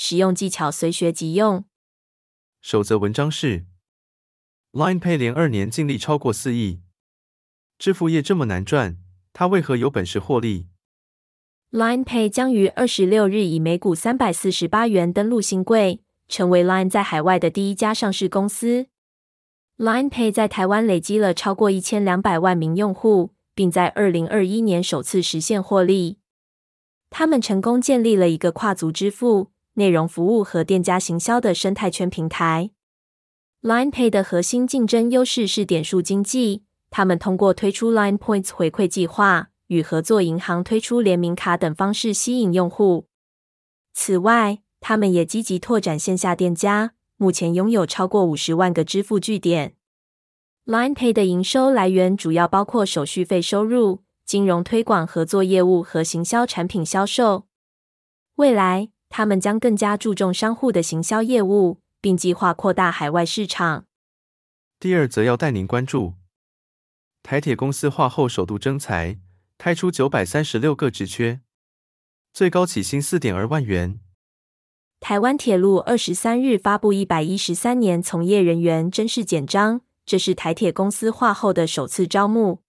实用技巧随学即用。首则文章是：Line Pay 连二年净利超过四亿，支付业这么难赚，他为何有本事获利？Line Pay 将于二十六日以每股三百四十八元登陆新贵，成为 Line 在海外的第一家上市公司。Line Pay 在台湾累积了超过一千两百万名用户，并在二零二一年首次实现获利。他们成功建立了一个跨足支付、内容服务和店家行销的生态圈平台。Line Pay 的核心竞争优势是点数经济，他们通过推出 Line Points 回馈计划。与合作银行推出联名卡等方式吸引用户。此外，他们也积极拓展线下店家，目前拥有超过五十万个支付据点。Line Pay 的营收来源主要包括手续费收入、金融推广合作业务和行销产品销售。未来，他们将更加注重商户的行销业务，并计划扩大海外市场。第二则要带您关注，台铁公司化后首度征才。开出九百三十六个职缺，最高起薪四点二万元。台湾铁路二十三日发布一百一十三年从业人员甄试简章，这是台铁公司化后的首次招募。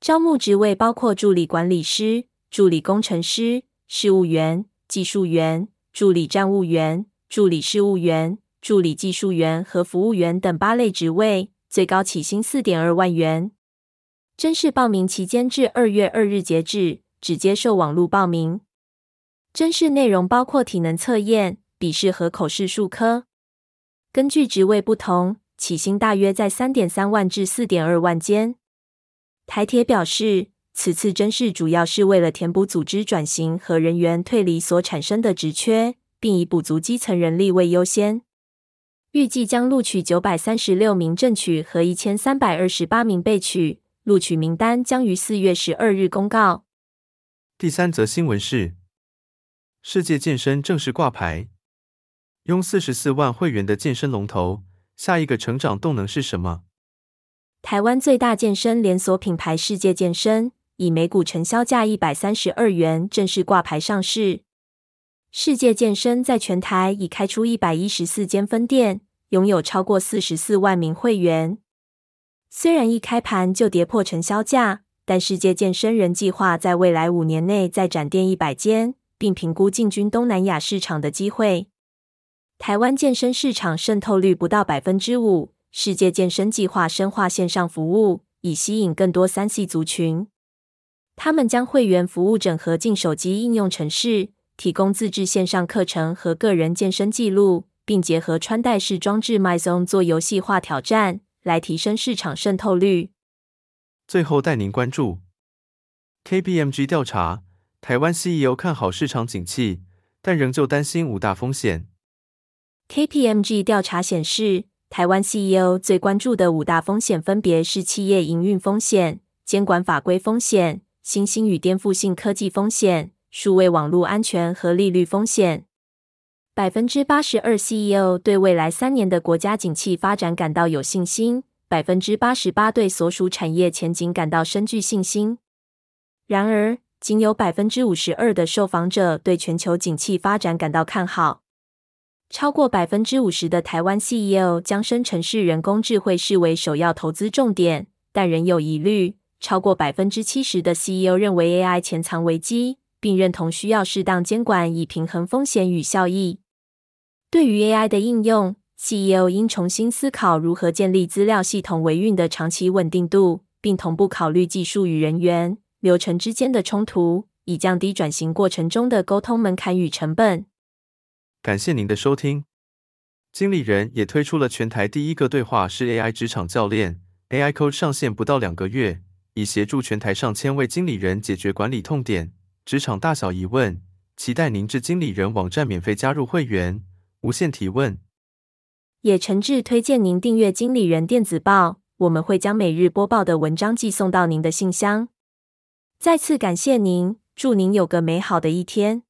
招募职位包括助理管理师、助理工程师、事务员、技术员、助理站务员、助理事务员、助理技术员和服务员等八类职位，最高起薪四点二万元。甄试报名期间至二月二日截止，只接受网络报名。甄试内容包括体能测验、笔试和口试数科。根据职位不同，起薪大约在三点三万至四点二万间。台铁表示，此次甄试主要是为了填补组织转型和人员退离所产生的职缺，并以补足基层人力为优先。预计将录取九百三十六名正取和一千三百二十八名被取。录取名单将于四月十二日公告。第三则新闻是：世界健身正式挂牌，拥四十四万会员的健身龙头，下一个成长动能是什么？台湾最大健身连锁品牌世界健身，以每股承销价一百三十二元正式挂牌上市。世界健身在全台已开出一百一十四间分店，拥有超过四十四万名会员。虽然一开盘就跌破承销价，但世界健身仍计划在未来五年内再展店一百间，并评估进军东南亚市场的机会。台湾健身市场渗透率不到百分之五，世界健身计划深化线上服务，以吸引更多三系族群。他们将会员服务整合进手机应用程式，提供自制线上课程和个人健身记录，并结合穿戴式装置 MyZone 做游戏化挑战。来提升市场渗透率。最后带您关注 KPMG 调查，台湾 CEO 看好市场景气，但仍旧担心五大风险。KPMG 调查显示，台湾 CEO 最关注的五大风险分别是企业营运风险、监管法规风险、新兴与颠覆性科技风险、数位网络安全和利率风险。百分之八十二 CEO 对未来三年的国家景气发展感到有信心，百分之八十八对所属产业前景感到深具信心。然而，仅有百分之五十二的受访者对全球景气发展感到看好。超过百分之五十的台湾 CEO 将生成式人工智慧视为首要投资重点，但仍有疑虑。超过百分之七十的 CEO 认为 AI 潜藏危机，并认同需要适当监管以平衡风险与效益。对于 AI 的应用，CEO 应重新思考如何建立资料系统维运的长期稳定度，并同步考虑技术与人员流程之间的冲突，以降低转型过程中的沟通门槛与成本。感谢您的收听。经理人也推出了全台第一个对话式 AI 职场教练，AI Coach 上线不到两个月，已协助全台上千位经理人解决管理痛点、职场大小疑问。期待您至经理人网站免费加入会员。无限提问。也诚挚推荐您订阅经理人电子报，我们会将每日播报的文章寄送到您的信箱。再次感谢您，祝您有个美好的一天。